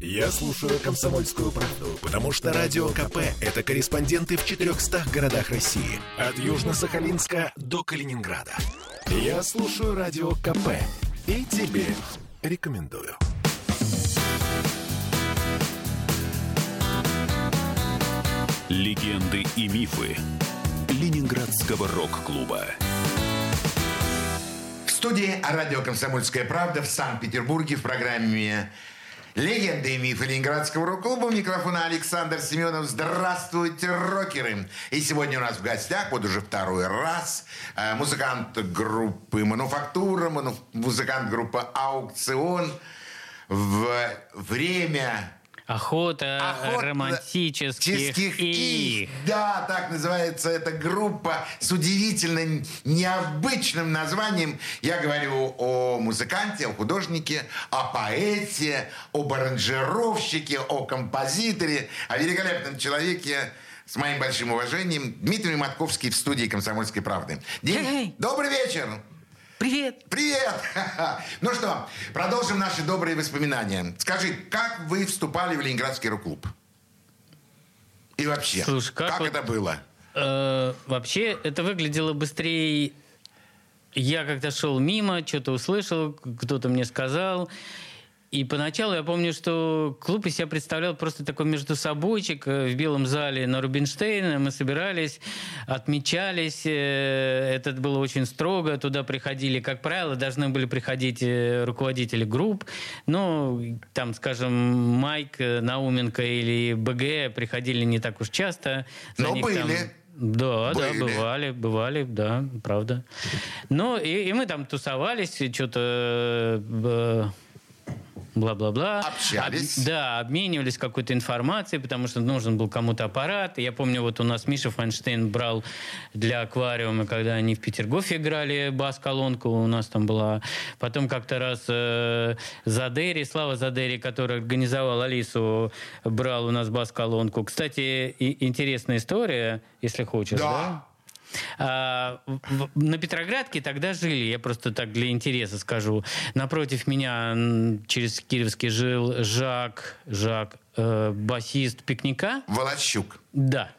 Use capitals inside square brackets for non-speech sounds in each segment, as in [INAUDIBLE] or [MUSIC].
Я слушаю «Комсомольскую правду», потому что «Радио КП» — это корреспонденты в 400 городах России. От Южно-Сахалинска до Калининграда. Я слушаю «Радио КП» и тебе рекомендую. Легенды и мифы Ленинградского рок-клуба. В студии радио «Комсомольская правда» в Санкт-Петербурге в программе «Легенды и мифы Ленинградского рок-клуба». У микрофона Александр Семенов. Здравствуйте, рокеры! И сегодня у нас в гостях, вот уже второй раз, э, музыкант группы «Мануфактура», музыкант группы «Аукцион». В время Охота, Охота романтических и... Да, так называется эта группа с удивительным, необычным названием. Я говорю о музыканте, о художнике, о поэте, об аранжировщике, о композиторе, о великолепном человеке с моим большим уважением Дмитрий Матковский в студии «Комсомольской правды». Дим, добрый вечер! Привет! Привет! [LAUGHS] Ну что, продолжим наши добрые воспоминания. Скажи, как вы вступали в Ленинградский рок-клуб? И вообще, Слушай, как, как вот, это было? Э, вообще, это выглядело быстрее... Я как-то шел мимо, что-то услышал, кто-то мне сказал. И поначалу я помню, что клуб из себя представлял просто такой между собойчик э, в белом зале на Рубинштейна. Мы собирались, отмечались. Э, это было очень строго. Туда приходили, как правило, должны были приходить э, руководители групп. Ну, там, скажем, Майк Науменко или БГ приходили не так уж часто. За Но были. Там... Да, Были. да, бывали, бывали, да, правда. Ну, и, и мы там тусовались, что-то бла-бла-бла. Общались. Об, да, обменивались какой-то информацией, потому что нужен был кому-то аппарат. Я помню, вот у нас Миша Файнштейн брал для аквариума, когда они в Петергофе играли бас-колонку, у нас там была. Потом как-то раз э, Задери, Слава Задери, который организовал Алису, брал у нас бас-колонку. Кстати, и, интересная история, если хочешь, да? да? А, на Петроградке тогда жили, я просто так для интереса скажу. Напротив меня через Кировский жил Жак, Жак, э, басист пикника. Волощук. Да.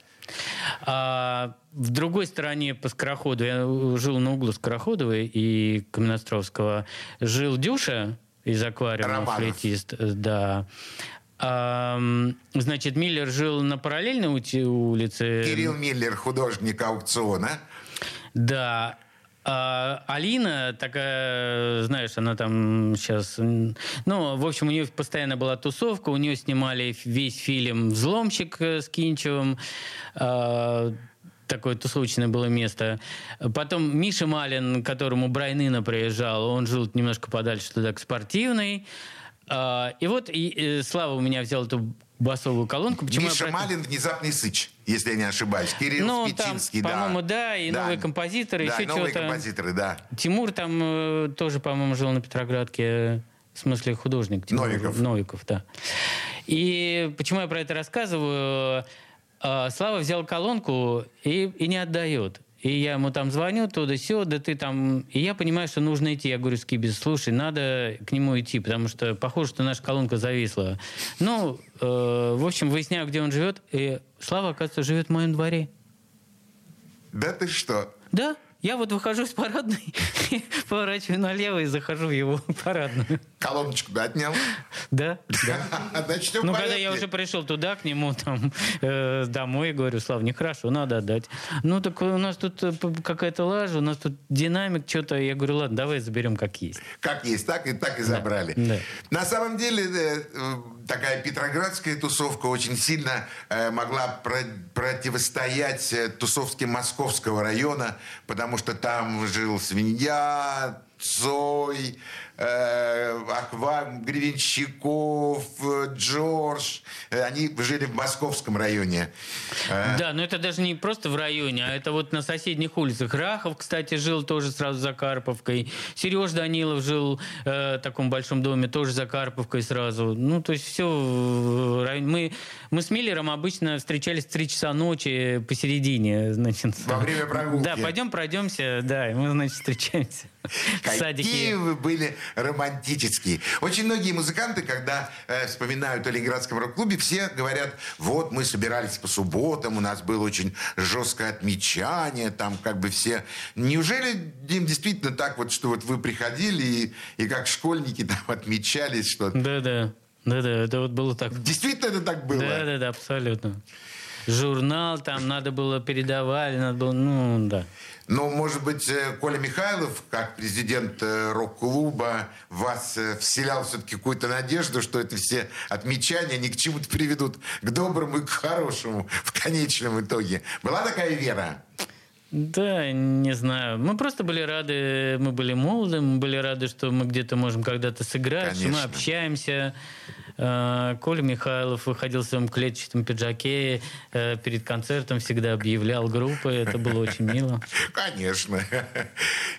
А в другой стороне по Скороходу, я жил на углу Скороходовой и Каменостровского, жил Дюша из аквариума, Романов. флейтист. Да. Значит, Миллер жил на параллельной улице. Кирилл Миллер, художник аукциона. Да. А Алина такая, знаешь, она там сейчас... Ну, в общем, у нее постоянно была тусовка, у нее снимали весь фильм «Взломщик» с Кинчевым. А, такое тусовочное было место. Потом Миша Малин, которому Брайнына приезжал, он жил немножко подальше туда, к спортивной. А, и вот и, и Слава у меня взял эту басовую колонку. Почему Миша я... Малин «Внезапный сыч», если я не ошибаюсь. Кирилл ну, Спичинский, там, да. По-моему, да, и да. новые композиторы, да, еще новые чего-то. композиторы, да. Тимур там э, тоже, по-моему, жил на Петроградке. В смысле, художник. Тимур, Новиков. Новиков, да. И почему я про это рассказываю? Э, Слава взял колонку и, и не отдает. И я ему там звоню, туда все, да ты там... И я понимаю, что нужно идти. Я говорю, Скибис, слушай, надо к нему идти, потому что похоже, что наша колонка зависла. Ну, э, в общем, выясняю, где он живет, и Слава, оказывается, живет в моем дворе. Да ты что? Да. Я вот выхожу из парадной, [LAUGHS] поворачиваю налево и захожу в его [LAUGHS] парадную. Колоночку да, отнял? Да. Значит, [LAUGHS] ну, когда я уже пришел туда, к нему, там, э, домой, говорю, Слав, нехорошо, надо отдать. Ну, так у нас тут э, какая-то лажа, у нас тут динамик, что-то. Я говорю, ладно, давай заберем как есть. Как есть, так и так и забрали. Да. На самом деле, э, такая петроградская тусовка очень сильно могла противостоять тусовке московского района, потому что там жил свинья, Цой, э, Аква, Гривенщиков, Джордж. Э, они жили в московском районе. Э, да, но это даже не просто в районе, а это вот на соседних улицах. Рахов, кстати, жил тоже сразу за Карповкой. Сереж Данилов жил э, в таком большом доме, тоже за Карповкой сразу. Ну, то есть все в районе. Мы, мы с Миллером обычно встречались в 3 часа ночи посередине. Значит, Во время прогулки. Да, пойдем пройдемся, да, и мы, значит, встречаемся. [LAUGHS] Какие вы были романтические. Очень многие музыканты, когда э, вспоминают о Ленинградском рок-клубе, все говорят, вот мы собирались по субботам, у нас было очень жесткое отмечание, там как бы все... Неужели, Дим, действительно так вот, что вот вы приходили и, и как школьники там [LAUGHS] отмечались, что... Да-да. Да-да, это вот было так. Действительно это так было? Да-да-да, абсолютно. Журнал там надо было передавали, надо было, ну, да. Ну, может быть, э, Коля Михайлов, как президент э, рок-клуба, вас э, вселял все-таки какую-то надежду, что это все отмечания ни к чему-то приведут к доброму и к хорошему в конечном итоге. Была такая вера? Да, не знаю. Мы просто были рады, мы были молоды, мы были рады, что мы где-то можем когда-то сыграть, что мы Конечно. общаемся. Э, Коля Михайлов выходил в своем клетчатом пиджаке э, перед концертом, всегда объявлял группы. Это было очень мило. [LAUGHS] Конечно.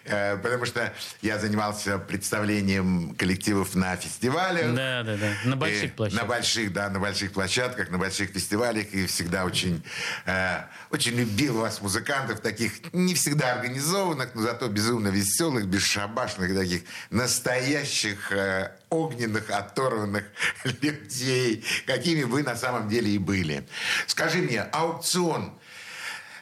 Э, Потому что я занимался представлением коллективов на фестивалях. Да, да, да. На больших площадках. На больших, да, на больших площадках, на больших фестивалях. И всегда очень, очень любил вас, музыкантов, таких не всегда организованных, но зато безумно веселых, бесшабашных, таких настоящих огненных, оторванных [LAUGHS] людей, какими вы на самом деле и были. Скажи мне, аукцион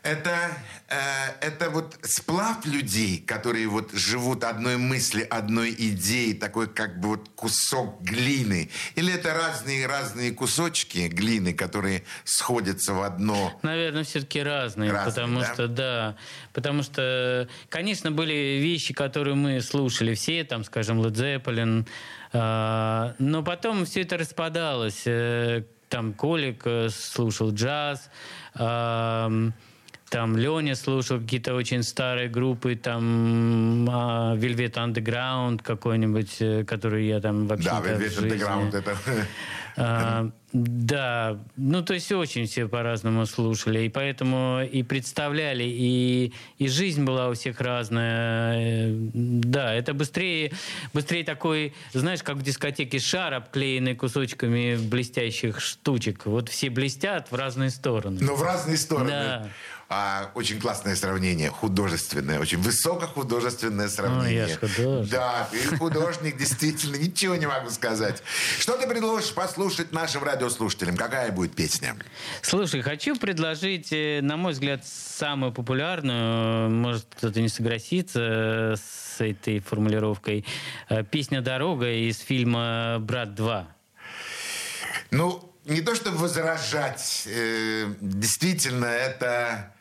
это, э, это вот сплав людей, которые вот живут одной мысли, одной идеей, такой как бы вот кусок глины? Или это разные-разные кусочки глины, которые сходятся в одно? Наверное, все-таки разные, Разные, потому да? что да, потому что, конечно, были вещи, которые мы слушали все, там, скажем, Led Zeppelin, но потом все это распадалось. Э, Там Колик э, слушал джаз, ам, там Леня слушал какие-то очень старые группы, там а, Velvet Underground какой-нибудь, э, который я там вообще Да, Velvet Underground, это... да, ну то есть очень все по-разному слушали, и поэтому и представляли, и, и жизнь была у всех разная. Э, Да, это быстрее, быстрее такой, знаешь, как в дискотеке шар, обклеенный кусочками блестящих штучек. Вот все блестят в разные стороны. Но в разные стороны. Да. А, очень классное сравнение, художественное, очень высокохудожественное сравнение. я ж художник. Да, ты художник, действительно, ничего не могу сказать. Что ты предложишь послушать нашим радиослушателям? Какая будет песня? Слушай, хочу предложить, э, на мой взгляд, самую популярную, может кто-то не согласится э, с этой формулировкой, э, песня «Дорога» из фильма «Брат 2». Ну, не то чтобы возражать, э, действительно, это...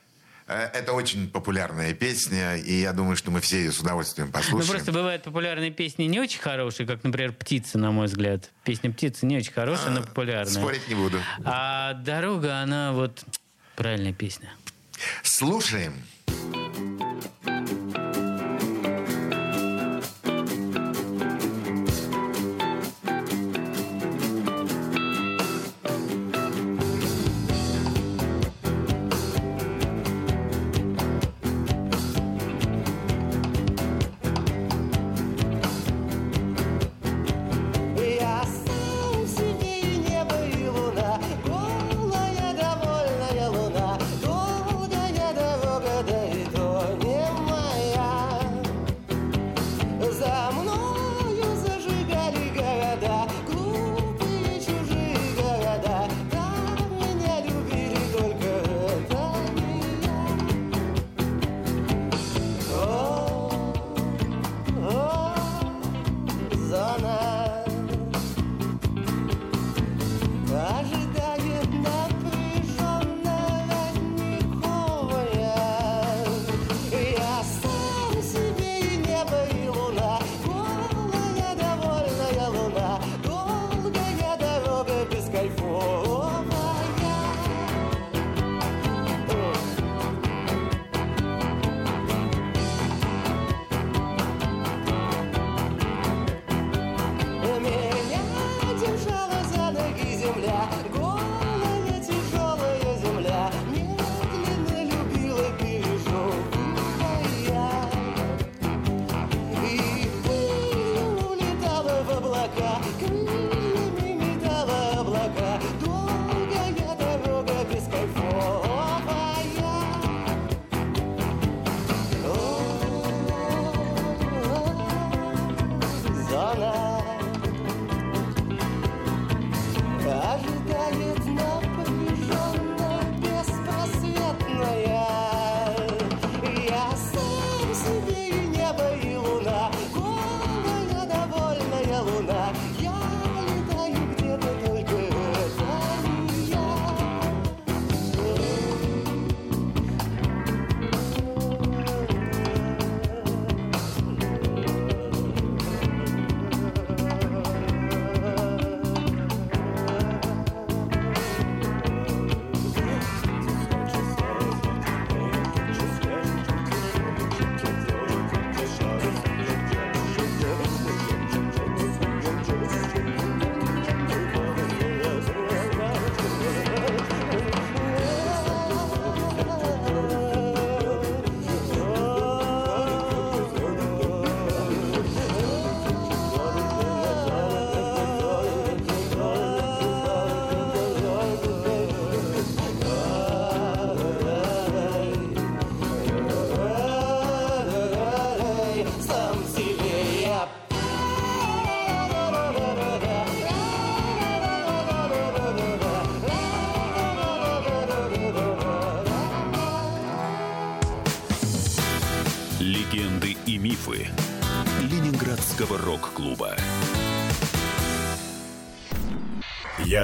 э, Это очень популярная песня, и я думаю, что мы все ее с удовольствием Ну, послушаем. просто бывают популярные песни не очень хорошие, как, например, «Птица», на мой взгляд. Песня «Птица» не очень хорошая, но популярная. Спорить не буду. А «Дорога», она вот правильная песня. Слушаем. Я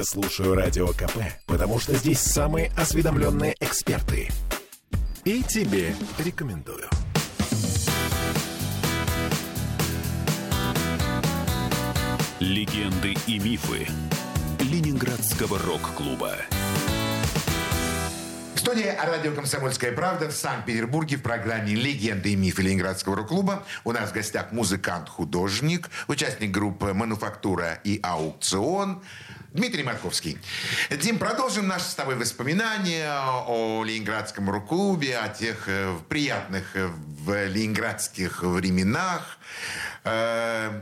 Я слушаю Радио КП, потому что здесь самые осведомленные эксперты. И тебе рекомендую. Легенды и мифы Ленинградского рок-клуба. В студии радио «Комсомольская правда» в Санкт-Петербурге в программе «Легенды и мифы Ленинградского рок-клуба» у нас в гостях музыкант-художник, участник группы «Мануфактура» и «Аукцион» Дмитрий Марковский. Дим, продолжим наши с тобой воспоминания о Ленинградском рок-клубе, о тех э, приятных э, в ленинградских временах. Э,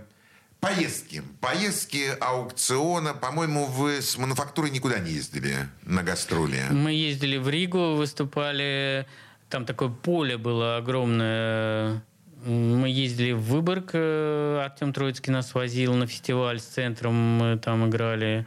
Поездки. Поездки аукциона. По-моему, вы с мануфактурой никуда не ездили на гастроли. Мы ездили в Ригу, выступали. Там такое поле было огромное. Мы ездили в Выборг. э, Артем Троицкий нас возил на фестиваль с центром. Мы там играли.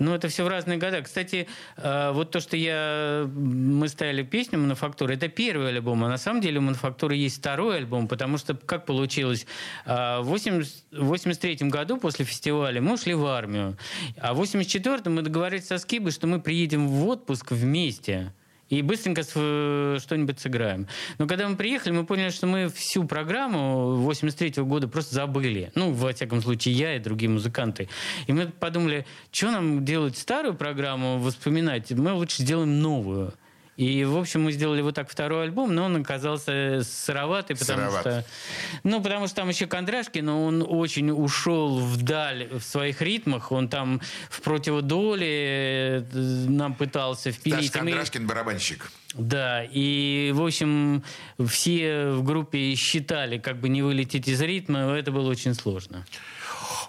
Ну, это все в разные года. Кстати, э, вот то, что я... Мы ставили песню «Мануфактура», это первый альбом. А на самом деле у «Мануфактуры» есть второй альбом, потому что, как получилось, э, в 80 83 году после фестиваля мы ушли в армию. А в 84 мы договорились со Скибой, что мы приедем в отпуск вместе и быстренько что-нибудь сыграем. Но когда мы приехали, мы поняли, что мы всю программу 83 года просто забыли. Ну, во всяком случае, я и другие музыканты. И мы подумали, что нам делать старую программу, воспоминать? Мы лучше сделаем новую. И, в общем, мы сделали вот так второй альбом, но он оказался сыроватый, потому Сыроват. что... Ну, потому что там еще Кондрашкин, но он очень ушел вдаль в своих ритмах. Он там в противодоле э, нам пытался впилить. Мы- Кондрашкин барабанщик. да, и, в общем, все в группе считали, как бы не вылететь из ритма, это было очень сложно.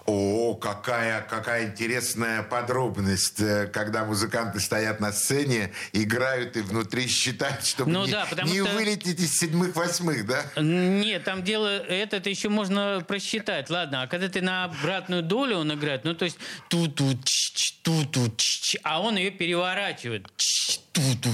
О, какая, какая интересная подробность, э, когда музыканты стоят на сцене, играют и внутри считают, чтобы Ну не, да, не что- вылететь из седьмых-восьмых, да? Нет, там дело, это еще можно просчитать. Ладно, а когда ты на обратную долю он играет, ну то есть ту-ту, ту-ту, а он ее переворачивает. Ту-ту.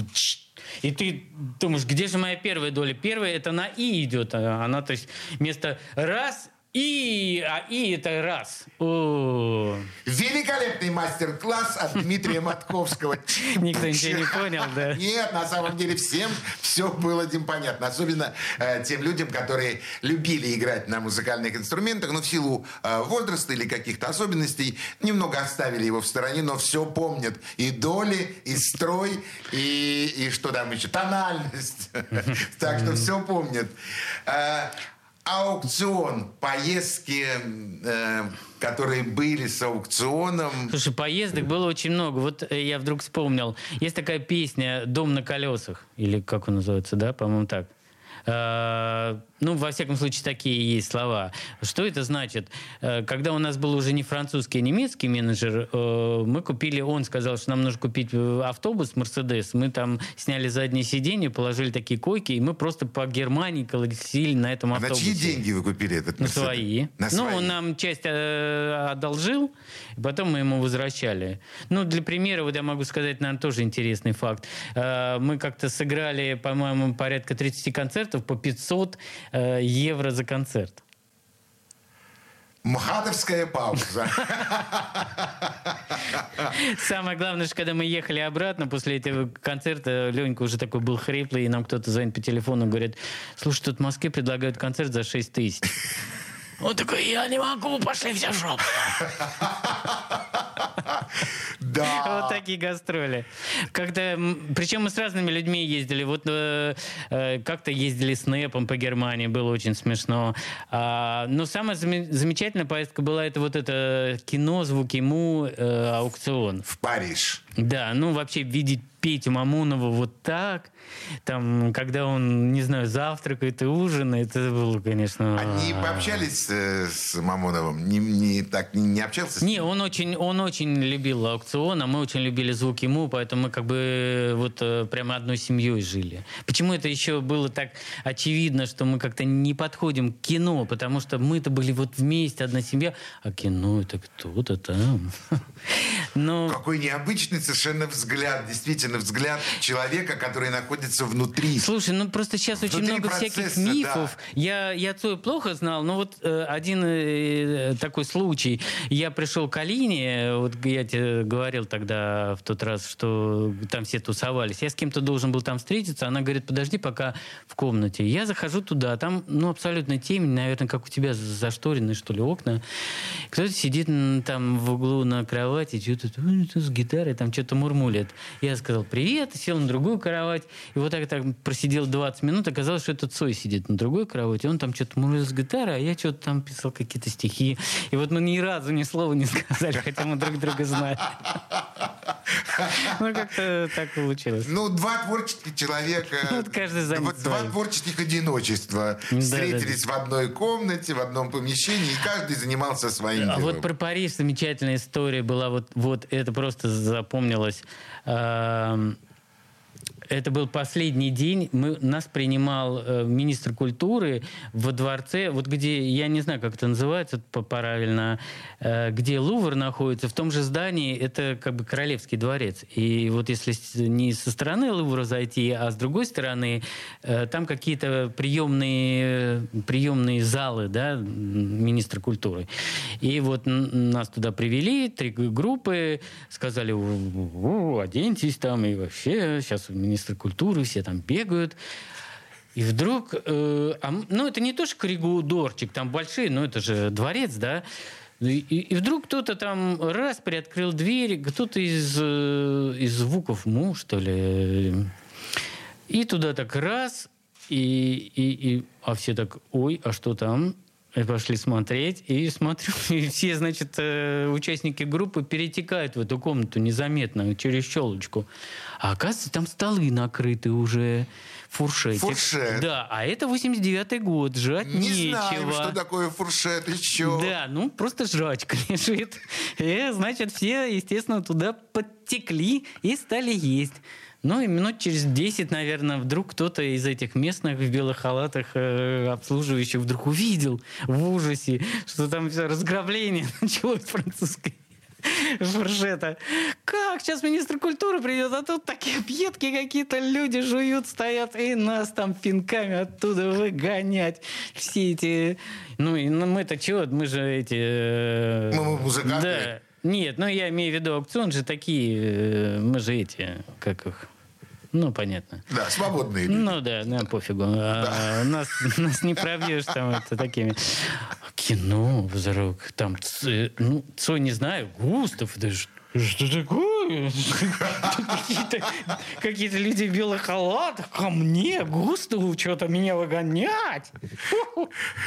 И ты думаешь, где же моя первая доля? Первая это на и идет, а она то есть вместо раз и, а и это раз. О. Великолепный мастер-класс от Дмитрия Матковского. Никто ничего не понял, да? Нет, на самом деле всем все было Дим, понятно. Особенно э, тем людям, которые любили играть на музыкальных инструментах, но в силу э, возраста или каких-то особенностей немного оставили его в стороне, но все помнят. И доли, и строй, и, и что там еще, тональность. [LAUGHS] Так что все помнят. Аукцион, поездки, э, которые были с аукционом. Слушай, поездок было очень много. Вот э, я вдруг вспомнил. Есть такая песня «Дом на колесах». Или как он называется, да? По-моему, так. Ну, во всяком случае, такие есть слова. Что это значит? Э, Когда у нас был уже не французский, а немецкий менеджер, э, мы купили, он сказал, что нам нужно купить э, автобус Мерседес. Мы там сняли заднее сиденье, положили такие койки, и мы просто по Германии колесили на этом А на автобусе. чьи деньги вы купили этот На Мерседес? свои. На ну, свои. он нам часть одолжил, и потом мы ему возвращали. Ну, для примера, вот я могу сказать, наверное, тоже интересный факт. Мы как-то сыграли, по-моему, порядка 30 концертов по 500 э, евро за концерт. МХАТовская пауза. Самое главное, что когда мы ехали обратно после этого концерта, Ленька уже такой был хриплый, и нам кто-то звонит по телефону, говорит, слушай, тут в Москве предлагают концерт за 6 тысяч. Он такой, я не могу, пошли все в жопу. Да. Вот такие гастроли. Как-то, причем мы с разными людьми ездили. Вот э, э, как-то ездили с Нэпом по Германии, было очень смешно. А, но самая заме- замечательная поездка была это вот это кино «Звуки Му» э, аукцион. В Париж. Да, ну вообще видеть Петю Мамонова вот так, там, когда он, не знаю, завтракает и ужинает, это было, конечно... Они пообщались э, с Мамоновым? Не, не так не, не общался с Не, он очень, он очень любил аукцион, а мы очень любили звук ему, поэтому мы как бы вот э, прямо одной семьей жили. Почему это еще было так очевидно, что мы как-то не подходим к кино, потому что мы-то были вот вместе, одна семья, а кино это кто-то там. [LAUGHS] Но Какой необычный совершенно взгляд, действительно взгляд человека, который находится внутри. Слушай, ну просто сейчас очень Внутри много всяких процесса, мифов. Я, я Цоя плохо знал, но вот э, один э, такой случай. Я пришел к Алине, вот я тебе говорил тогда в тот раз, что там все тусовались. Я с кем-то должен был там встретиться. Она говорит, подожди пока в комнате. Я захожу туда, там ну абсолютно темень, наверное, как у тебя зашторены, что ли, окна. Кто-то сидит там в углу на кровати, что-то с гитарой, там что-то мурмулит. Я сказал привет, сел на другую кровать. И вот так, так просидел 20 минут, оказалось, что это Цой сидит на другой кровати. Он там что-то мурмулил с гитарой, а я что-то там писал какие-то стихи. И вот мы ни разу ни слова не [LAUGHS] сказали, хотя мы друг друга знали. Ну, как-то так получилось. Ну, два творческих человека. [LAUGHS] Вот каждый занят вот Два творческих одиночества. Да, Встретились в одной комнате, в одном помещении, и каждый занимался своим А делом. вот про Париж замечательная история была. Вот, вот это просто запомнилось. Um, Это был последний день. Мы, нас принимал э, министр культуры во дворце, вот где, я не знаю, как это называется правильно, э, где Лувр находится, в том же здании, это как бы Королевский дворец. И вот если не со стороны Лувра зайти, а с другой стороны, э, там какие-то приемные, приемные залы, да, министра культуры. И вот нас туда привели, три группы, сказали, «У, оденьтесь там, и вообще, сейчас министр культуры, все там бегают. И вдруг, э, а ну это не то, что коридорчик, там большие, но это же дворец, да. И- и вдруг кто-то там раз приоткрыл дверь, кто-то из, э, из звуков му, что ли. И туда так раз, и, и, и, а все так, ой, а что там? И пошли смотреть, и смотрю, [LAUGHS] и все, значит, э, участники группы перетекают в эту комнату незаметно, через щелочку. А оказывается, там столы накрыты уже, фуршетик. Фуршет. Да, а это 89-й год, жрать Не нечего. знаем, что такое фуршет еще. Да, ну просто жрачка [LAUGHS] лежит. И, значит, все, естественно, туда подтекли и стали есть. Ну и минут через 10, наверное, вдруг кто-то из этих местных в белых халатах э, обслуживающих вдруг увидел в ужасе, что там все разграбление [LAUGHS] началось французской [LAUGHS] фуршета. Как сейчас министр культуры придет, а тут такие объедки какие-то люди жуют, стоят, и нас там пинками оттуда выгонять. Все эти... Ну, и ну, мы-то чего? Мы же эти... э, Мы музыканты. Да. Нет, ну я имею в виду аукцион же такие, э, мы же эти, как их... Ну, понятно. Да, свободные люди. Ну да, да, пофигу. А, нас, нас не пробьешь там это такими. Кино вдруг. Там, ц- ну, Цой не знаю, Густав, да что такое? Какие-то какие люди в белых халатах ко мне, Густаву, что-то меня выгонять.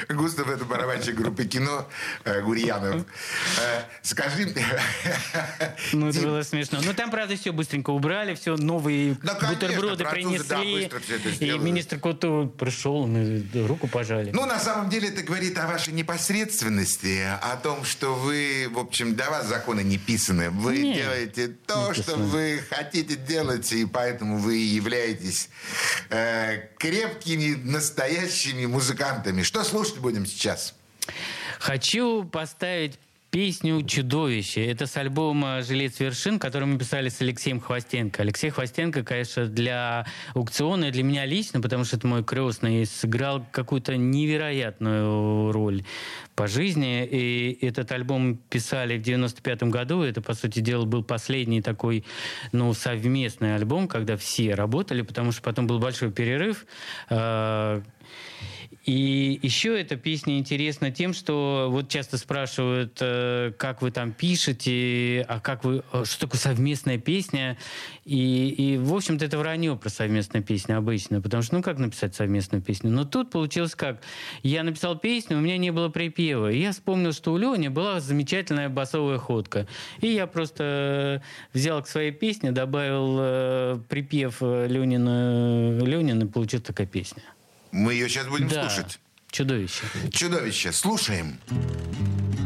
Густав это барабанщик группы кино э, Гурьянов. Э, скажи, [LAUGHS] Ну, это было смешно. Ну, там, правда, все быстренько убрали, все новые бутерброды принесли. и министр культуры пришел, мы руку пожали. Ну, на самом деле, это говорит о вашей непосредственности, о том, что вы, в общем, для вас законы не писаны. Вы Не, делаете то, что вы хотите делать, и поэтому вы являетесь э, крепкими, настоящими музыкантами. Что слушать будем сейчас? Хочу поставить песню «Чудовище». Это с альбома «Жилец вершин», который мы писали с Алексеем Хвостенко. Алексей Хвостенко, конечно, для аукциона и для меня лично, потому что это мой крестный, сыграл какую-то невероятную роль по жизни. И этот альбом писали в 95 году. Это, по сути дела, был последний такой ну, совместный альбом, когда все работали, потому что потом был большой перерыв. И еще эта песня интересна тем, что вот часто спрашивают, э, как вы там пишете, а как вы, э, что такое совместная песня. И, и в общем-то, это вранье про совместную песню обычно, потому что, ну, как написать совместную песню? Но тут получилось как? Я написал песню, у меня не было припева. И я вспомнил, что у Лени была замечательная басовая ходка. И я просто э, взял к своей песне, добавил припев Ленина, Ленина, и получилась такая песня. Мы ее сейчас будем Да, слушать. чудовище. Чудовище. Слушаем. прелестным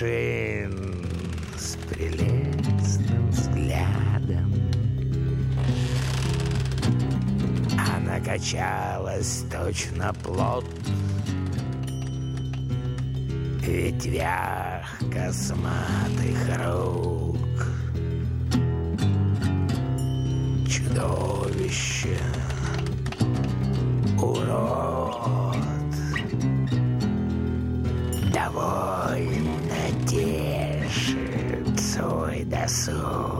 кувшин С прелестным взглядом. Она качалась точно плод. Ветвях косматых рук Чудовище Урод. Довольно That's all.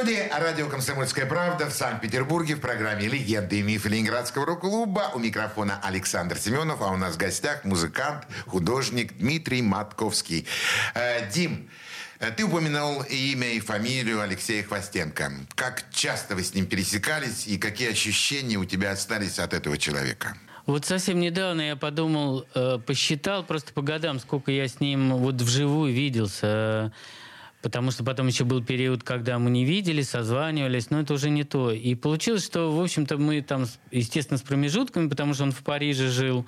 Студии радио «Комсомольская правда» в Санкт-Петербурге в программе «Легенды и мифы Ленинградского рок-клуба». У микрофона Александр Семенов, а у нас в гостях музыкант, художник Дмитрий Матковский. Э, Дим, э, ты упомянул имя и фамилию Алексея Хвостенко. Как часто вы с ним пересекались и какие ощущения у тебя остались от этого человека? Вот совсем недавно я подумал, э, посчитал просто по годам, сколько я с ним вот вживую виделся. Потому что потом еще был период, когда мы не виделись, созванивались, но это уже не то. И получилось, что, в общем-то, мы там, естественно, с промежутками, потому что он в Париже жил,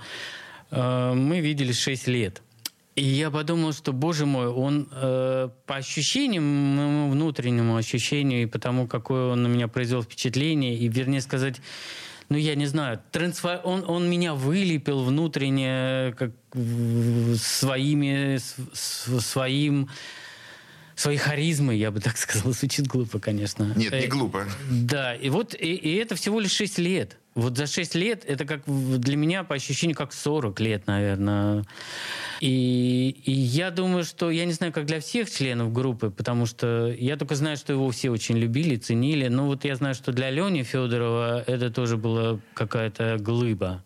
э, мы виделись 6 лет. И я подумал, что, боже мой, он э, по ощущениям, моему внутреннему ощущению, и потому, какое он на меня произвел впечатление, и, вернее сказать, ну, я не знаю, трансфо... он, он меня вылепил внутренне как своими, с- своим, своей харизмой, я бы так [LAUGHS] сказал. Звучит глупо, конечно. Нет, не Э, глупо. да, и вот и, и это всего лишь 6 лет. Вот за 6 лет это как для меня по ощущению как 40 лет, наверное. И, и я думаю, что я не знаю, как для всех членов группы, потому что я только знаю, что его все очень любили, ценили. Но вот я знаю, что для Лени Федорова это тоже была какая-то глыба.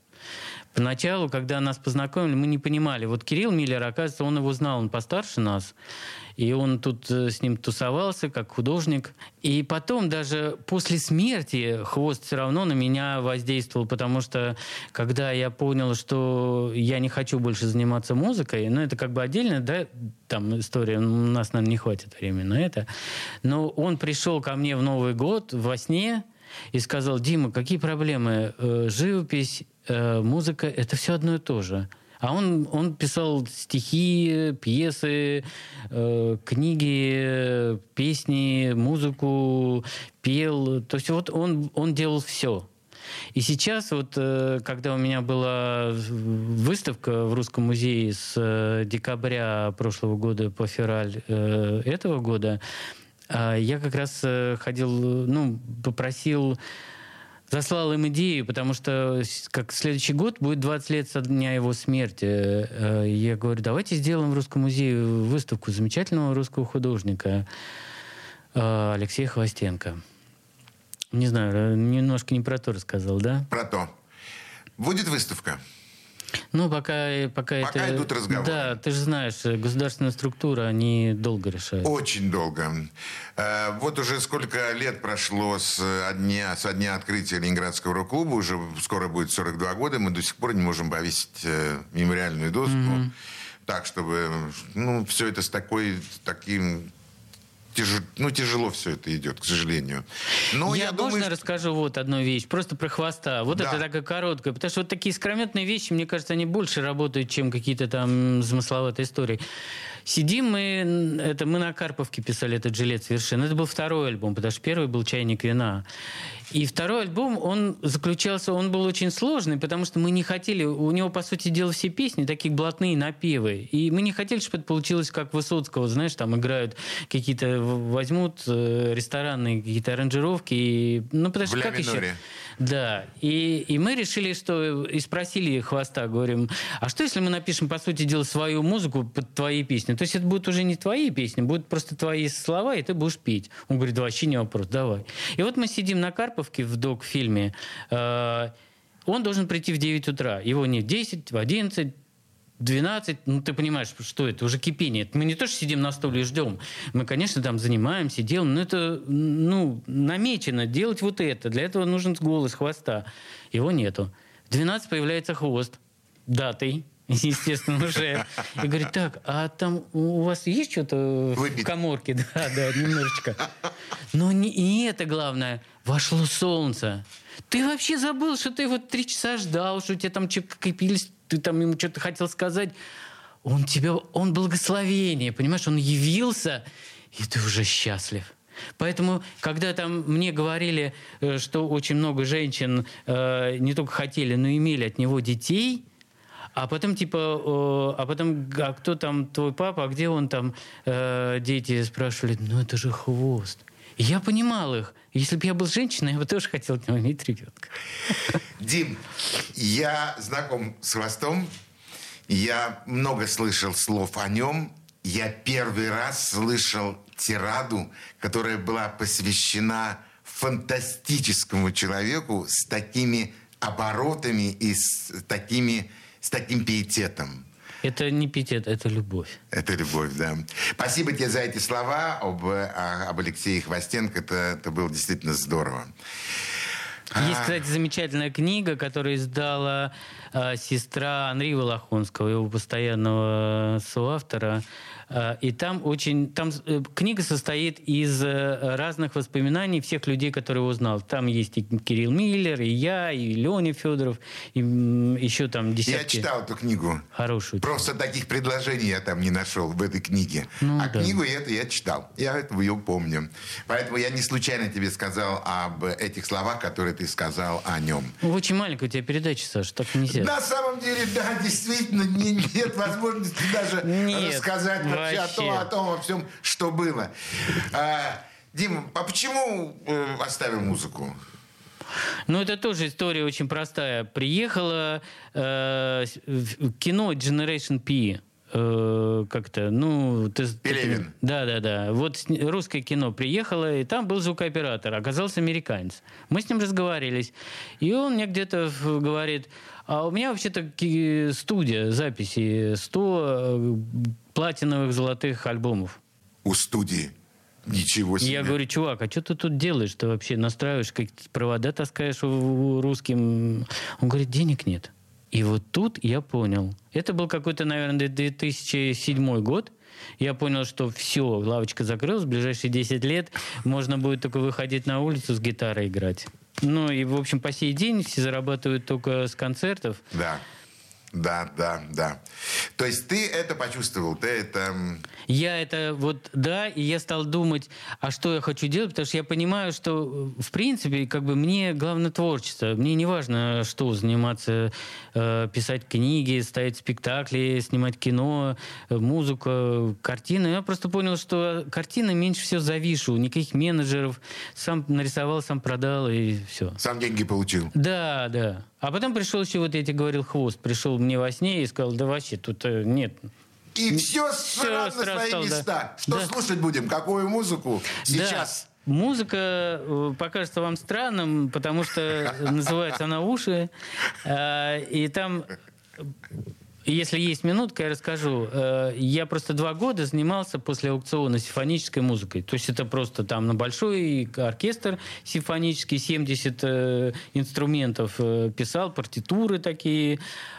Поначалу, когда нас познакомили, мы не понимали. Вот Кирилл Миллер, оказывается, он его знал, он постарше нас. И он тут э, с ним тусовался как художник. И потом даже после смерти Хвост все равно на меня воздействовал, потому что когда я понял, что я не хочу больше заниматься музыкой, ну это как бы отдельная, да, там история, у нас, наверное, не хватит времени на это. Но он пришел ко мне в Новый год во сне, и сказал, Дима, какие проблемы? Э, живопись, э, музыка, это все одно и то же. А он, он писал стихи, пьесы, э, книги, песни, музыку, пел. То есть вот он, он делал все. И сейчас, вот, э, когда у меня была выставка в Русском музее с э, декабря прошлого года по февраль этого года, я как раз ходил, ну, попросил, заслал им идею, потому что как следующий год будет 20 лет со дня его смерти. Э, Я говорю, давайте сделаем в Русском музее выставку замечательного русского художника э, Алексея Хвостенко. Не знаю, э, немножко не про то рассказал, да? Про то. Будет выставка? Ну, пока, пока, Пока это... идут разговоры. Да, ты же знаешь, э, государственная структура, они долго решают. Очень долго. Э, Вот уже сколько лет прошло с э, дня, со дня открытия Ленинградского рок-клуба, уже скоро будет 42 года, мы до сих пор не можем повесить мемориальную доску так, чтобы ну, все это с такой, таким тяж- ну, тяжело все это идет, к сожалению. Но я, я, можно думаю, что- расскажу вот одну вещь, просто про хвоста. Вот Да. это такая короткая, потому что вот такие скрометные вещи, мне кажется, они больше работают, чем какие-то там замысловатые истории. Сидим мы, это мы на Карповке писали этот жилет совершенно. Это был второй альбом, потому что первый был «Чайник вина». И второй альбом, он заключался, он был очень сложный, потому что мы не хотели, у него, по сути дела, все песни такие блатные напевы. И мы не хотели, чтобы это получилось как Высоцкого, знаешь, там играют какие-то, возьмут э, ресторанные какие-то аранжировки. И, ну, потому что как еще? Да, и, и мы решили, что и спросили Хвоста, говорим, а что если мы напишем, по сути дела, свою музыку под твои песни? То есть это будут уже не твои песни, будут просто твои слова, и ты будешь петь. Он говорит, да вообще не вопрос, давай. И вот мы сидим на Карповке в док-фильме, э, он должен прийти в 9 утра, его не в 10, в 11, 12, ну ты понимаешь, что это, уже кипение. Мы не то, что сидим на стуле и ждем. Мы, конечно, там занимаемся, делаем, но это, ну, намечено делать вот это. Для этого нужен голос хвоста. Его нету. В 12 появляется хвост датой, [LAUGHS] естественно, уже. И говорит, так, а там у вас есть что-то в коморке? [LAUGHS] Да, да, немножечко. Но не, и это главное. Вошло солнце. Ты вообще забыл, что ты вот три часа ждал, что у тебя там копились, ты там ему что-то хотел сказать. Он тебе, он благословение, понимаешь, он явился, и ты уже счастлив. Поэтому, когда там мне говорили, э, что очень много женщин э, не только хотели, но и имели от него детей, а потом типа, э, а потом, а кто там твой папа, а где он там, э, дети спрашивали, ну это же хвост. Я понимал их. Если бы я был женщиной, я бы тоже хотел иметь ребенка. Дим, я знаком с Хвостом. Я много слышал слов о нем. Я первый раз слышал тираду, которая была посвящена фантастическому человеку с такими оборотами и с, такими, с таким пиететом. Это не пиетет, это любовь. Это любовь, да. Спасибо тебе за эти слова об, о- об Алексее Хвостенко. Это, это было действительно здорово. Есть, кстати, замечательная книга, которую издала э, сестра Анри Волохонского, его постоянного соавтора. Э, и там очень... Там э, книга состоит из э, разных воспоминаний всех людей, которые его знал. Там есть и Кирилл Миллер, и я, и Леня Федоров, и еще там Я десятки... читал эту книгу. Хорошую. Просто таких предложений я там не нашел в этой книге. Ну, а да. книгу эту я читал. Я эту ее помню. Поэтому я не случайно тебе сказал об этих словах, которые ты сказал о нем. Ну, Очень маленькая у тебя передача, Саша, так нельзя. На самом деле, да, действительно, не- нет возможности даже Нет, рассказать вообще, о, том, о том, о всем, что было. А, Дима, а почему э, оставил музыку? Ну, это тоже история очень простая. Приехала э, кино Generation P. э, как-то, ну... Ты, Пелевин. да, да, да. Вот русское кино приехало, и там был звукооператор, оказался американец. Мы с ним разговаривались, и он мне где-то говорит, а у меня вообще-то студия записи 100 э, платиновых золотых альбомов. У студии. Ничего себе. я говорю, чувак, а что ты тут делаешь? Ты вообще настраиваешь, какие-то провода таскаешь русским? Он говорит, денег нет. И вот тут я понял. Это был какой-то, наверное, 2007 год. Я понял, что все, лавочка закрылась, в ближайшие 10 лет можно будет только выходить на улицу с гитарой играть. Ну и, в общем, по сей день все зарабатывают только с концертов. Да. Да, да, да. То есть ты это почувствовал, ты это... Я это вот, да, и я стал думать, а что я хочу делать, потому что я понимаю, что, э, в принципе, как бы мне главное творчество. Мне не важно, что заниматься, э, писать книги, ставить спектакли, снимать кино, э, музыка, картины. Я просто понял, что картина меньше всего завишу, никаких менеджеров. Сам нарисовал, сам продал, и все. Сам деньги получил. Да, да. А потом пришел еще, вот я тебе говорил, хвост. Пришел мне во сне и сказал, да вообще, тут э, нет, И все Всё сразу на свои стал, да. места. Что Да. слушать будем? Какую музыку? Сейчас. Да. Музыка э, покажется вам странным, потому что [LAUGHS] называется она «Уши». Э, И там, если есть минутка, я расскажу. Э, Я просто два года занимался после аукциона симфонической музыкой. То есть это просто там на большой оркестр симфонический, 70 э, инструментов э, писал, партитуры такие,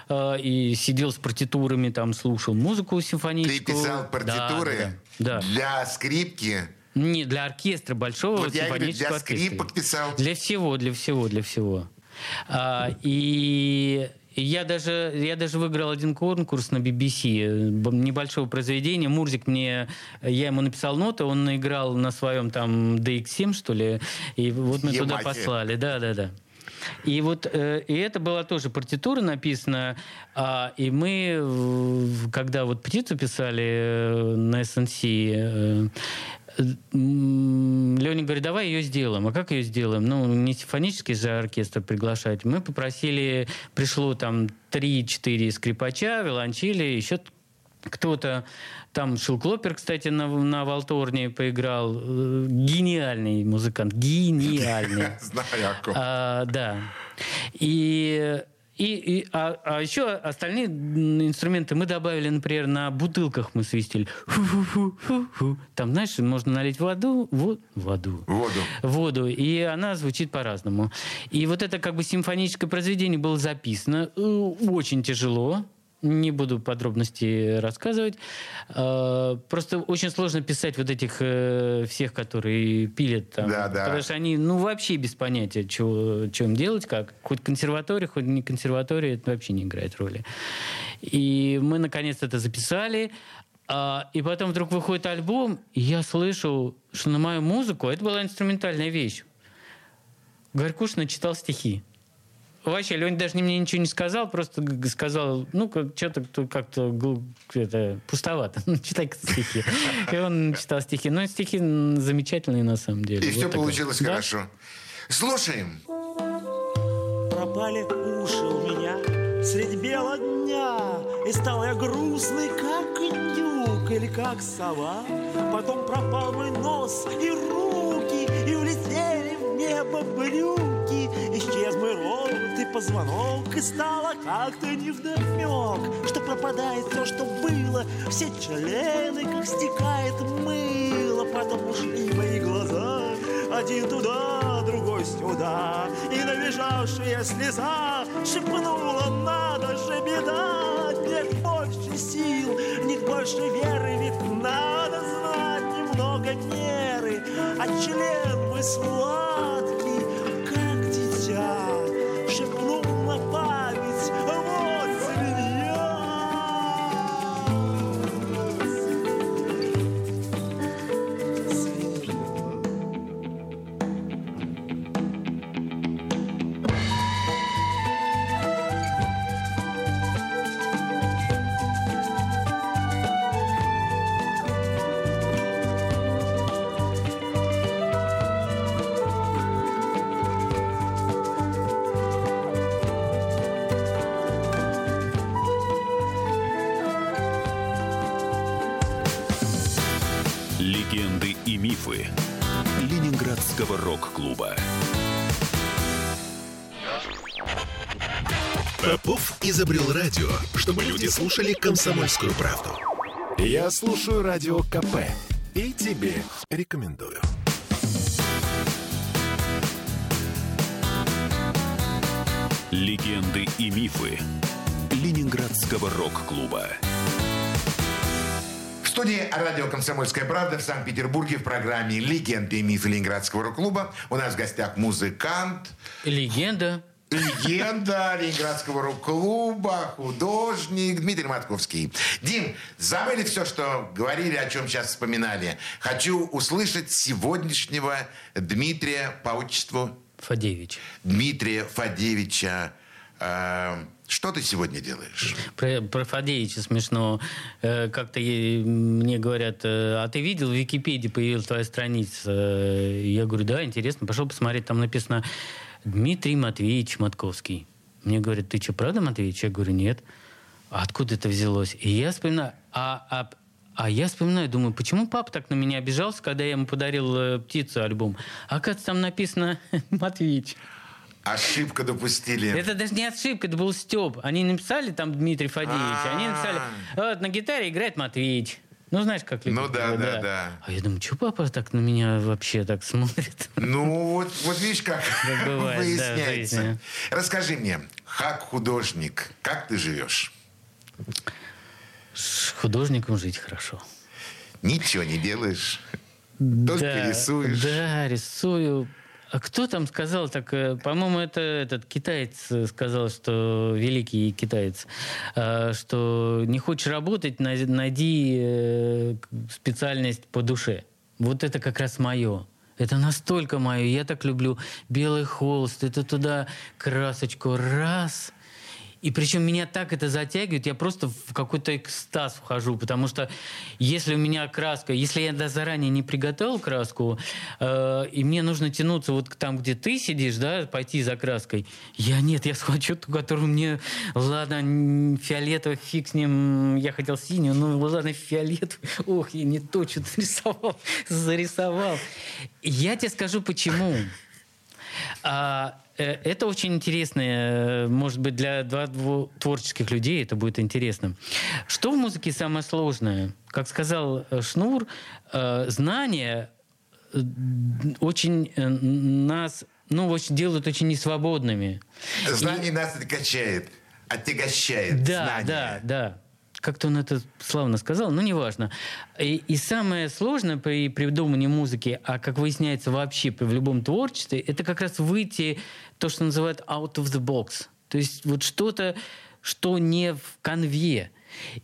и сидел с партитурами, там слушал музыку Ты симфоническую. писал Да, партитуры да, да. Да. для скрипки, Не, для оркестра большого Вот я говорю, для симфонического оркестра. скрипок писал. Для всего, для всего, для всего. А, и я даже, я даже выиграл один конкурс на BBC э, небольшого произведения. Мурзик мне, я ему написал ноты, он играл на своем там DX7, что ли, и вот мы туда Ямахе. послали. Да, да, да. И вот э, и это была тоже партитура написана, а, и мы, когда вот птицу писали э, на SNC, э, Леня говорит, давай ее сделаем. А как ее сделаем? Ну, не симфонический же оркестр приглашать. Мы попросили, пришло там 3-4 скрипача, виолончели, еще кто-то там Шилклопер, кстати, на, на Валторне поиграл. Э, Гениальный музыкант. Гениальный. [LAUGHS] Знаю. А, да. И, и, и- а, а еще остальные инструменты мы добавили, например, на бутылках мы свистели. Фу-фу-фу-фу-фу. Там, знаешь, можно налить воду, во- воду, Воду. воду, и она звучит по-разному. И вот это как бы симфоническое произведение было записано э, очень тяжело. Не буду подробности рассказывать. Э, Просто очень сложно писать вот этих э, всех, которые пилят там. Да, да. Потому что они, ну, вообще без понятия, что им делать, как. Хоть консерватория, хоть не консерватория, это вообще не играет роли. И мы, наконец, это записали. А, и потом вдруг выходит альбом, и я слышу, что на мою музыку, это была инструментальная вещь, Горькуш начитал стихи. Вообще, Леня даже мне ничего не сказал, просто сказал, ну, как, что-то как-то это, пустовато, [LAUGHS] читай стихи. И он читал стихи. Ну, стихи замечательные на самом деле. И Вот все такое. получилось Да. хорошо. Слушаем. Пропали уши у меня средь бела дня И стал я грустный, как индюк или как сова Потом пропал мой нос и в небо брюки Исчез мой ровный позвонок И стало как-то невдомек Что пропадает все, что было. Все члены, как стекает мыло Потом ушли мои глаза. Один туда, другой сюда. И набежавшая слеза Шепнула, надо же, беда Нет больше сил, нет больше веры Ведь надо знать немного меры А член мой сладкий, изобрел радио, чтобы люди слушали комсомольскую правду. Я слушаю радио КП и тебе рекомендую. Легенды и мифы Ленинградского рок-клуба. В студии радио «Комсомольская правда» в Санкт-Петербурге в программе «Легенды и мифы Ленинградского рок-клуба». У нас в гостях музыкант, Легенда. Легенда Ленинградского рок-клуба, художник Дмитрий Матковский. Дим, забыли все, что говорили, о чем сейчас вспоминали. Хочу услышать сегодняшнего Дмитрия по отчеству Фадеевич. Дмитрия Фадеевича. Э, что ты сегодня делаешь? Про, про Фадеевича смешно. Э, как-то мне говорят, э, а ты видел, в Википедии появилась твоя страница? Э, Я говорю, да, интересно. Пошел посмотреть, там написано Дмитрий Матвеевич Матковский. Мне говорят, ты что, правда Матвеевич? Я говорю, нет. А откуда это взялось? И я вспоминаю, а, а, а я вспоминаю, думаю, почему папа так на меня обижался, когда я ему подарил э, птицу альбом? А оказывается, там написано [LAUGHS] Матвеевич. Ошибка допустили. Это даже не ошибка, это был Степ. Они написали там Дмитрий Фадеевич, они написали, вот на гитаре играет Матвеич. Ну, знаешь, как люди Ну да, делают, да, да. А я думаю, что папа так на меня вообще так смотрит? Ну, вот, вот видишь, как [LAUGHS] Как бывает, да, выясняется. жизни. Расскажи мне, как художник, как ты живешь? С художником жить хорошо. Ничего не делаешь? Только рисуешь. Да, рисую. А кто там сказал так? э, По-моему, это этот китаец э, сказал, что великий китаец, э, что не хочешь работать, най- найди специальность по душе. Вот это как раз мое. Это настолько мое. Я так люблю белый холст. Это туда красочку раз. И причем меня так это затягивает, я просто в какой-то экстаз вхожу, потому что если у меня краска, если я да, заранее не приготовил краску, э, и мне нужно тянуться вот к там, где ты сидишь, да, пойти за краской, я нет, я схвачу ту, которую мне, ладно, фиолетовый, фиг с ним, я хотел синюю, ну ладно, фиолетовый, ох, я не то что-то рисовал, [LAUGHS] зарисовал. Я тебе скажу, почему. А, это очень интересно, э, может быть, для два творческих людей это будет интересно. Что в музыке самое сложное? Как сказал э, Шнур, э, знания э, очень э, нас ну, очень делают очень несвободными. Знание нас качает, отягощает. Да, знание. да, да. Как-то он это славно сказал, но неважно. И, и самое сложное при придумании музыки, а как выясняется вообще в любом творчестве, это как раз выйти, то, что называют out of the box. То есть вот что-то, что не в конве.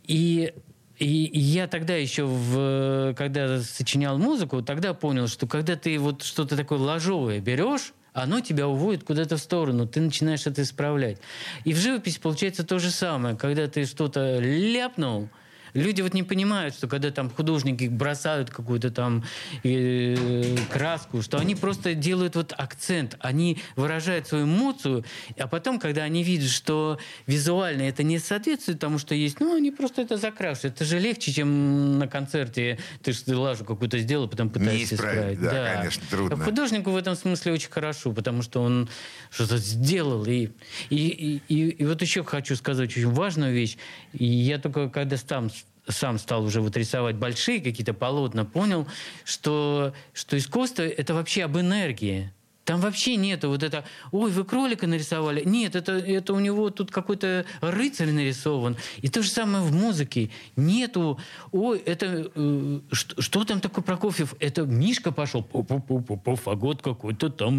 И и я тогда еще, в, когда сочинял музыку, тогда понял, что когда ты вот что-то такое ложовое берешь, оно тебя уводит куда-то в сторону, ты начинаешь это исправлять. И в живописи получается то же самое. Когда ты что-то ляпнул, люди вот не понимают, что когда там художники бросают какую-то там э, краску, что они просто делают вот акцент, они выражают свою эмоцию, а потом, когда они видят, что визуально это не соответствует тому, что есть, ну, они просто это закрашивают. Это же легче, чем на концерте ты же лажу какую-то сделал, потом пытаешься исправить, исправить. да, конечно, трудно. А художнику в этом смысле очень хорошо, потому что он что-то сделал. И, и, и, и- и вот еще хочу сказать очень важную вещь. И я только когда сам, сам стал уже вот рисовать большие какие-то полотна, понял, что, что искусство — это вообще об энергии. Там вообще нету вот это, ой, вы кролика нарисовали. Нет, это, это у него тут какой-то рыцарь нарисован. И то же самое в музыке. Нету, ой, это, э, что, что там такое Прокофьев? Это Мишка пошел, пу-пу-пу-пу, фагот какой-то там.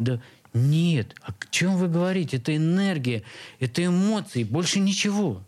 Да. Нет, о чем вы говорите? Это энергия, это эмоции, больше ничего.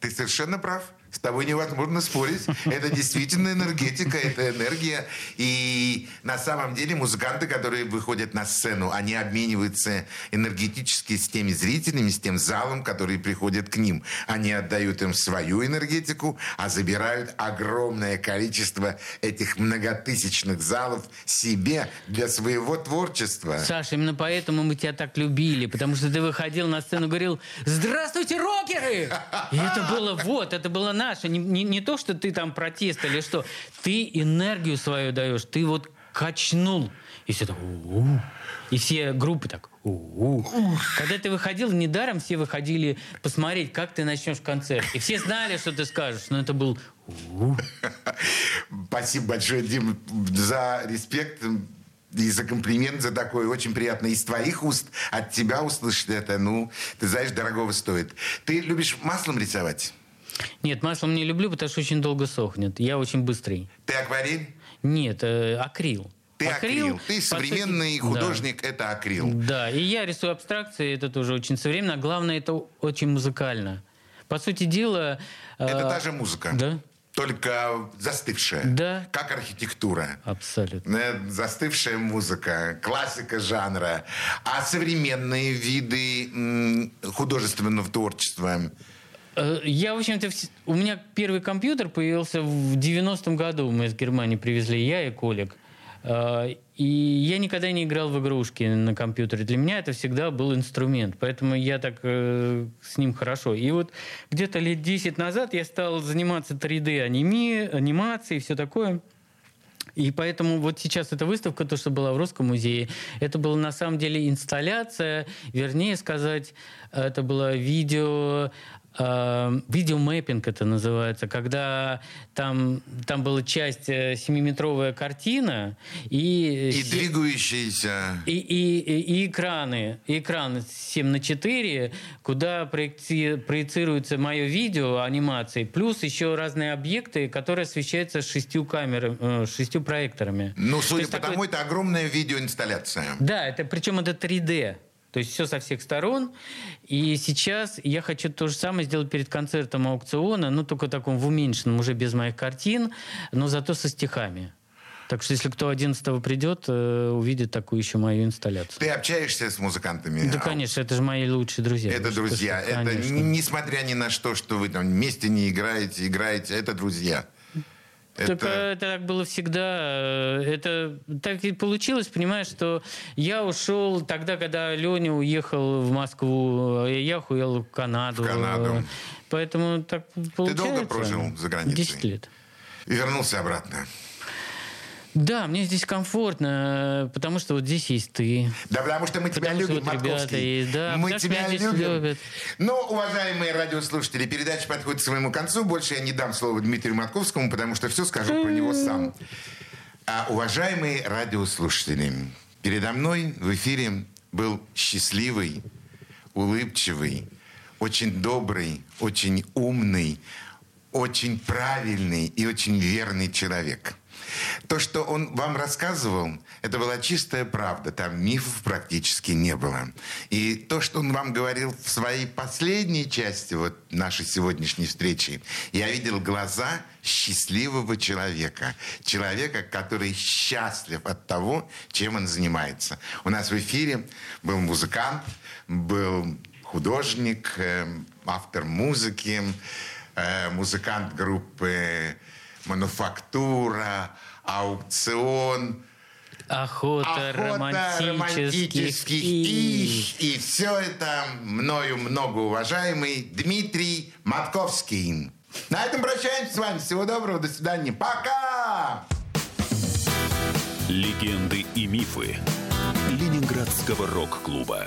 Ты совершенно прав. С тобой невозможно спорить. Это действительно энергетика, это энергия. И на самом деле музыканты, которые выходят на сцену, они обмениваются энергетически с теми зрителями, с тем залом, который приходит к ним. Они отдают им свою энергетику, а забирают огромное количество этих многотысячных залов себе для своего творчества. Саша, именно поэтому мы тебя так любили, потому что ты выходил на сцену и говорил «Здравствуйте, рокеры!» И это было вот, это было наше. Не, не- не то, что ты там протест или что. Ты энергию свою даешь, ты вот качнул. И все так «У-у». И все группы так. Когда ты выходил, недаром все выходили посмотреть, как ты начнешь концерт. И все знали, что ты скажешь, но это был. Спасибо большое, Дим, за респект и за комплимент, за такой очень приятно из твоих уст, от тебя услышать это, ну, ты знаешь, дорогого стоит. Ты любишь маслом рисовать? Нет, маслом не люблю, потому что очень долго сохнет. Я очень быстрый. Ты акварель? Нет, э, акрил. Ты акрил. Ты по современный сути, художник, это акрил. Да. да, и я рисую абстракции, это тоже очень современно. А главное, это очень музыкально. По сути дела... э, Это та же музыка. Да, Только застывшая. Да. Как архитектура. абсолютно. Э, Застывшая музыка, классика жанра. А современные виды художественного творчества? Э, Я, в общем-то, у меня первый компьютер появился в 90-м году. Мы из Германии привезли, я и Колик. Э, И я никогда не играл в игрушки на компьютере. Для меня это всегда был инструмент. Поэтому я так э, с ним хорошо. И вот где-то лет 10 назад я стал заниматься 3D аними, анимацией и все такое. И поэтому вот сейчас эта выставка, то, что была в Русском музее, это была на самом деле инсталляция, вернее сказать, это было видео э, видеомэппинг это называется, когда там, там была часть э, семиметровая картина и... И се- двигающиеся... и, и, и- и экраны, и экран 7 на 4, куда проекти- проецируется мое видео, анимации, плюс еще разные объекты, которые освещаются шестью камерами, э, шестью проекторами. Ну, судя по такой- тому, это огромная видеоинсталляция. Да, это причем это 3D. То есть все со всех сторон. И сейчас я хочу то же самое сделать перед концертом аукциона, ну только таком в уменьшенном, уже без моих картин, но зато со стихами. Так что если кто 11 придет, э, увидит такую еще мою инсталляцию. Ты общаешься с музыкантами? Да, конечно, это же мои лучшие друзья. Это друзья. что, Это конечно. несмотря ни на что, что вы там вместе не играете, играете, это друзья. Так Это- э, это так было всегда. Э, Это так и получилось, понимаешь, что я ушел тогда, когда Леня уехал в Москву, э, я уехал в Канаду. В Канаду. Поэтому так получается. долго прожил за границей? 10 лет. И вернулся обратно. Да, мне здесь комфортно, э, потому что вот здесь есть ты. Да потому что мы тебя Потому любим, вот ребята Матковский. есть, да, мы тебя любим. любят. Ну, уважаемые радиослушатели, передача подходит к своему концу. Больше я не дам слово Дмитрию Матковскому, потому что все скажу про него сам. А, уважаемые радиослушатели, передо мной в эфире был счастливый, улыбчивый, очень добрый, очень умный, очень правильный и очень верный человек. То, что он вам рассказывал, это была чистая правда. Там мифов практически не было. И то, что он вам говорил в своей последней части вот нашей сегодняшней встречи, я видел глаза счастливого человека. Человека, который счастлив от того, чем он занимается. У нас в эфире был музыкант, был художник, эм, автор музыки, э, музыкант группы «Мануфактура», «Аукцион», Охота, «Охота романтических, романтических и... их». И все это мною многоуважаемый Дмитрий Матковский. На этом прощаемся с вами. Всего доброго, до свидания. Пока! Легенды и мифы Ленинградского рок-клуба.